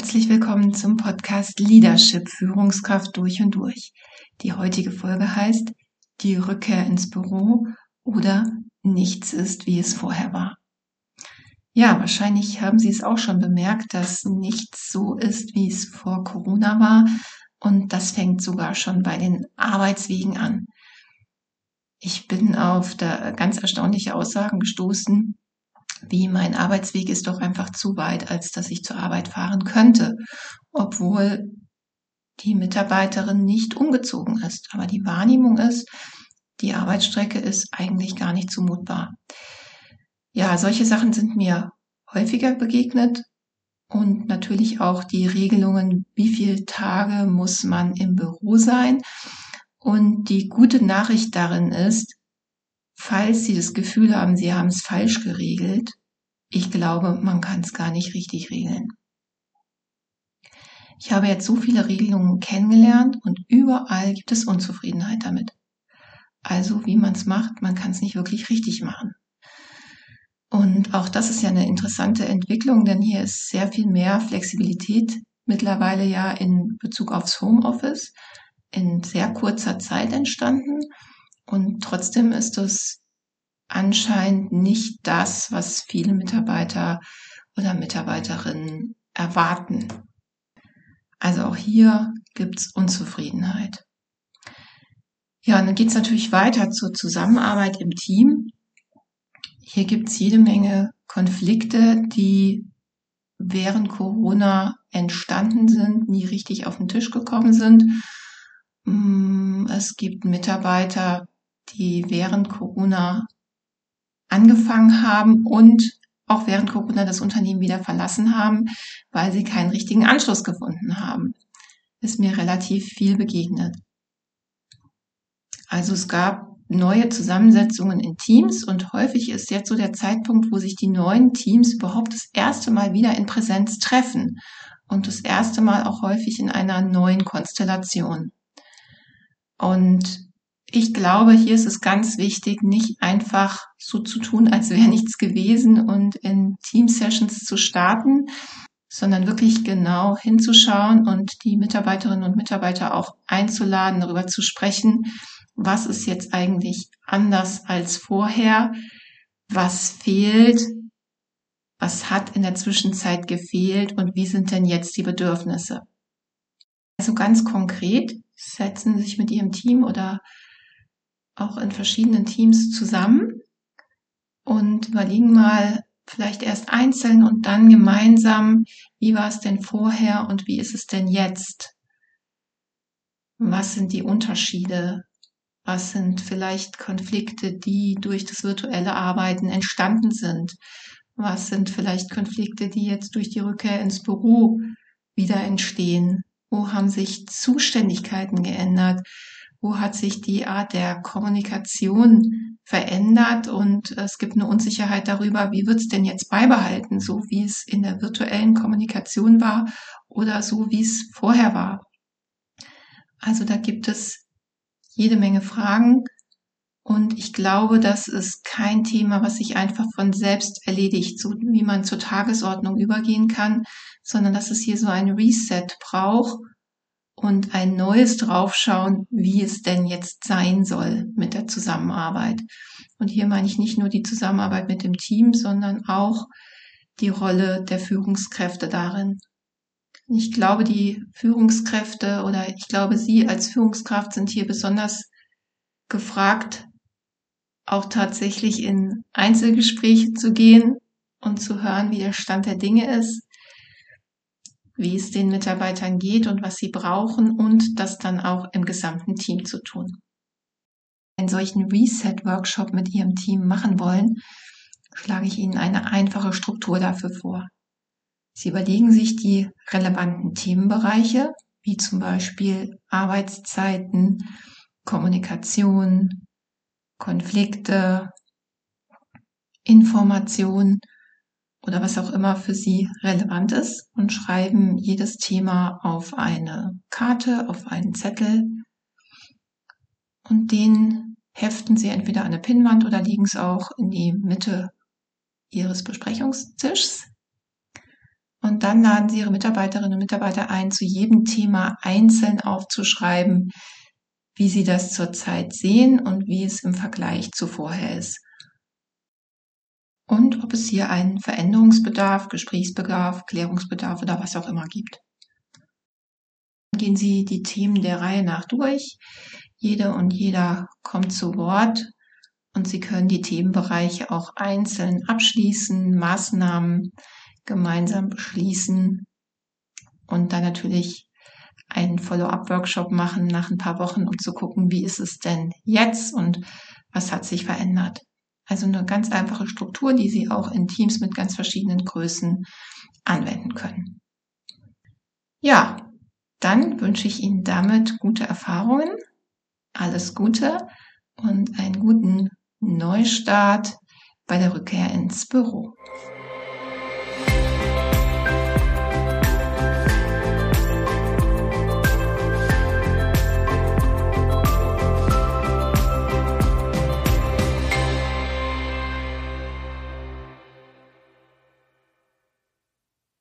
Herzlich willkommen zum Podcast Leadership Führungskraft durch und durch. Die heutige Folge heißt Die Rückkehr ins Büro oder Nichts ist, wie es vorher war. Ja, wahrscheinlich haben Sie es auch schon bemerkt, dass nichts so ist, wie es vor Corona war. Und das fängt sogar schon bei den Arbeitswegen an. Ich bin auf da ganz erstaunliche Aussagen gestoßen, wie mein Arbeitsweg ist doch einfach zu weit, als dass ich zur Arbeit fahren könnte, obwohl die Mitarbeiterin nicht umgezogen ist. Aber die Wahrnehmung ist, die Arbeitsstrecke ist eigentlich gar nicht zumutbar. Ja, solche Sachen sind mir häufiger begegnet und natürlich auch die Regelungen, wie viele Tage muss man im Büro sein. Und die gute Nachricht darin ist, falls Sie das Gefühl haben, Sie haben es falsch geregelt, ich glaube, man kann es gar nicht richtig regeln. Ich habe jetzt so viele Regelungen kennengelernt und überall gibt es Unzufriedenheit damit. Also wie man es macht, man kann es nicht wirklich richtig machen. Und auch das ist ja eine interessante Entwicklung, denn hier ist sehr viel mehr Flexibilität mittlerweile ja in Bezug aufs Homeoffice in sehr kurzer Zeit entstanden. Und trotzdem ist es anscheinend nicht das, was viele Mitarbeiter oder Mitarbeiterinnen erwarten. Also auch hier gibt's Unzufriedenheit. Ja, und dann geht's natürlich weiter zur Zusammenarbeit im Team. Hier gibt's jede Menge Konflikte, die während Corona entstanden sind, nie richtig auf den Tisch gekommen sind. Mm, es gibt Mitarbeiter, die während Corona angefangen haben und auch während Corona das Unternehmen wieder verlassen haben, weil sie keinen richtigen Anschluss gefunden haben. Ist mir relativ viel begegnet. Also es gab neue Zusammensetzungen in Teams und häufig ist jetzt so der Zeitpunkt, wo sich die neuen Teams überhaupt das erste Mal wieder in Präsenz treffen und das erste Mal auch häufig in einer neuen Konstellation. Und ich glaube, hier ist es ganz wichtig, nicht einfach so zu tun, als wäre nichts gewesen und in Team-Sessions zu starten, sondern wirklich genau hinzuschauen und die Mitarbeiterinnen und Mitarbeiter auch einzuladen, darüber zu sprechen, was ist jetzt eigentlich anders als vorher, was fehlt, was hat in der Zwischenzeit gefehlt und wie sind denn jetzt die Bedürfnisse. Also ganz konkret setzen Sie sich mit Ihrem Team oder auch in verschiedenen Teams zusammen und überlegen mal vielleicht erst einzeln und dann gemeinsam, wie war es denn vorher und wie ist es denn jetzt? Was sind die Unterschiede? Was sind vielleicht Konflikte, die durch das virtuelle Arbeiten entstanden sind? Was sind vielleicht Konflikte, die jetzt durch die Rückkehr ins Büro wieder entstehen? Wo haben sich Zuständigkeiten geändert? Wo hat sich die Art der Kommunikation verändert und es gibt eine Unsicherheit darüber, wie wird es denn jetzt beibehalten, so wie es in der virtuellen Kommunikation war oder so wie es vorher war. Also da gibt es jede Menge Fragen und ich glaube, das ist kein Thema, was sich einfach von selbst erledigt, so wie man zur Tagesordnung übergehen kann, sondern dass es hier so ein Reset braucht und ein neues draufschauen, wie es denn jetzt sein soll mit der Zusammenarbeit. Und hier meine ich nicht nur die Zusammenarbeit mit dem Team, sondern auch die Rolle der Führungskräfte darin. Ich glaube, die Führungskräfte oder ich glaube, Sie als Führungskraft sind hier besonders gefragt, auch tatsächlich in Einzelgespräche zu gehen und zu hören, wie der Stand der Dinge ist wie es den Mitarbeitern geht und was sie brauchen und das dann auch im gesamten Team zu tun. Einen solchen Reset-Workshop mit Ihrem Team machen wollen, schlage ich Ihnen eine einfache Struktur dafür vor. Sie überlegen sich die relevanten Themenbereiche, wie zum Beispiel Arbeitszeiten, Kommunikation, Konflikte, Information oder was auch immer für Sie relevant ist und schreiben jedes Thema auf eine Karte, auf einen Zettel und den heften Sie entweder an eine Pinnwand oder legen es auch in die Mitte Ihres Besprechungstischs. Und dann laden Sie Ihre Mitarbeiterinnen und Mitarbeiter ein, zu jedem Thema einzeln aufzuschreiben, wie Sie das zurzeit sehen und wie es im Vergleich zu vorher ist. Und ob es hier einen Veränderungsbedarf, Gesprächsbedarf, Klärungsbedarf oder was auch immer gibt. Gehen Sie die Themen der Reihe nach durch. Jede und jeder kommt zu Wort und Sie können die Themenbereiche auch einzeln abschließen, Maßnahmen gemeinsam beschließen und dann natürlich einen Follow-up-Workshop machen nach ein paar Wochen, um zu gucken, wie ist es denn jetzt und was hat sich verändert. Also eine ganz einfache Struktur, die Sie auch in Teams mit ganz verschiedenen Größen anwenden können. Ja, dann wünsche ich Ihnen damit gute Erfahrungen, alles Gute und einen guten Neustart bei der Rückkehr ins Büro.